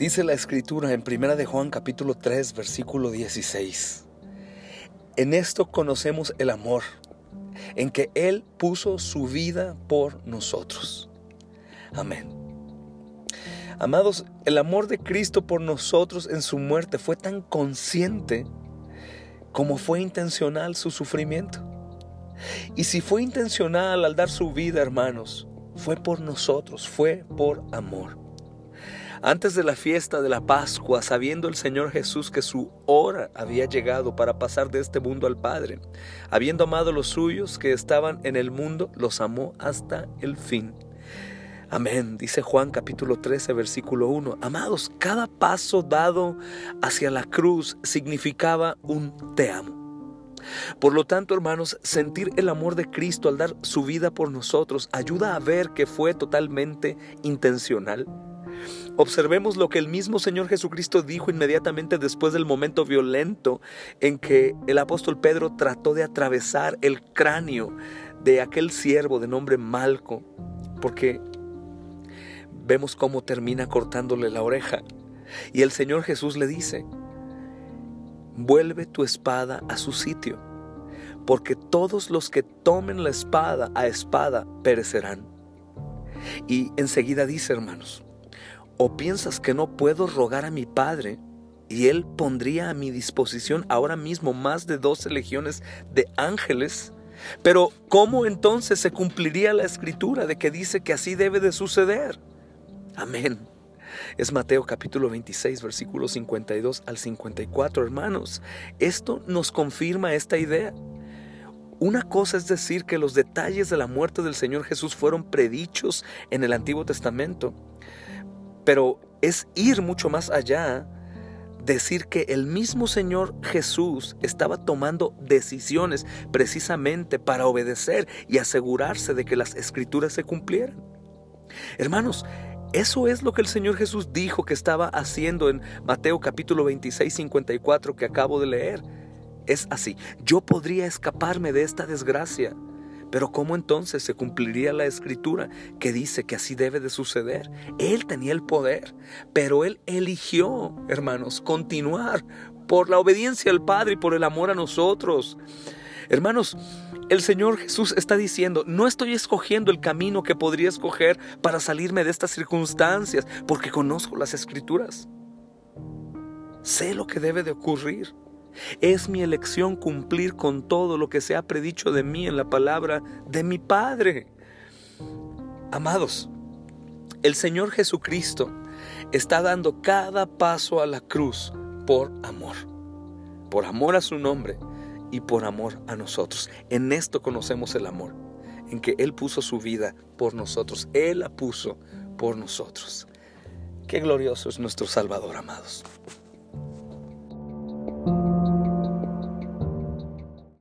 Dice la escritura en 1 de Juan capítulo 3 versículo 16. En esto conocemos el amor, en que Él puso su vida por nosotros. Amén. Amados, el amor de Cristo por nosotros en su muerte fue tan consciente como fue intencional su sufrimiento. Y si fue intencional al dar su vida, hermanos, fue por nosotros, fue por amor. Antes de la fiesta de la Pascua, sabiendo el Señor Jesús que su hora había llegado para pasar de este mundo al Padre, habiendo amado los suyos que estaban en el mundo, los amó hasta el fin. Amén, dice Juan capítulo 13, versículo 1. Amados, cada paso dado hacia la cruz significaba un te amo. Por lo tanto, hermanos, sentir el amor de Cristo al dar su vida por nosotros ayuda a ver que fue totalmente intencional. Observemos lo que el mismo Señor Jesucristo dijo inmediatamente después del momento violento en que el apóstol Pedro trató de atravesar el cráneo de aquel siervo de nombre Malco, porque vemos cómo termina cortándole la oreja. Y el Señor Jesús le dice, vuelve tu espada a su sitio, porque todos los que tomen la espada a espada perecerán. Y enseguida dice, hermanos, ¿O piensas que no puedo rogar a mi Padre y Él pondría a mi disposición ahora mismo más de doce legiones de ángeles? Pero ¿cómo entonces se cumpliría la escritura de que dice que así debe de suceder? Amén. Es Mateo capítulo 26, versículos 52 al 54, hermanos. Esto nos confirma esta idea. Una cosa es decir que los detalles de la muerte del Señor Jesús fueron predichos en el Antiguo Testamento. Pero es ir mucho más allá, decir que el mismo Señor Jesús estaba tomando decisiones precisamente para obedecer y asegurarse de que las escrituras se cumplieran. Hermanos, eso es lo que el Señor Jesús dijo que estaba haciendo en Mateo capítulo 26, 54 que acabo de leer. Es así, yo podría escaparme de esta desgracia pero ¿cómo entonces se cumpliría la escritura que dice que así debe de suceder? Él tenía el poder, pero él eligió, hermanos, continuar por la obediencia al Padre y por el amor a nosotros. Hermanos, el Señor Jesús está diciendo, no estoy escogiendo el camino que podría escoger para salirme de estas circunstancias, porque conozco las escrituras. Sé lo que debe de ocurrir. Es mi elección cumplir con todo lo que se ha predicho de mí en la palabra de mi Padre. Amados, el Señor Jesucristo está dando cada paso a la cruz por amor, por amor a su nombre y por amor a nosotros. En esto conocemos el amor, en que Él puso su vida por nosotros, Él la puso por nosotros. Qué glorioso es nuestro Salvador, amados.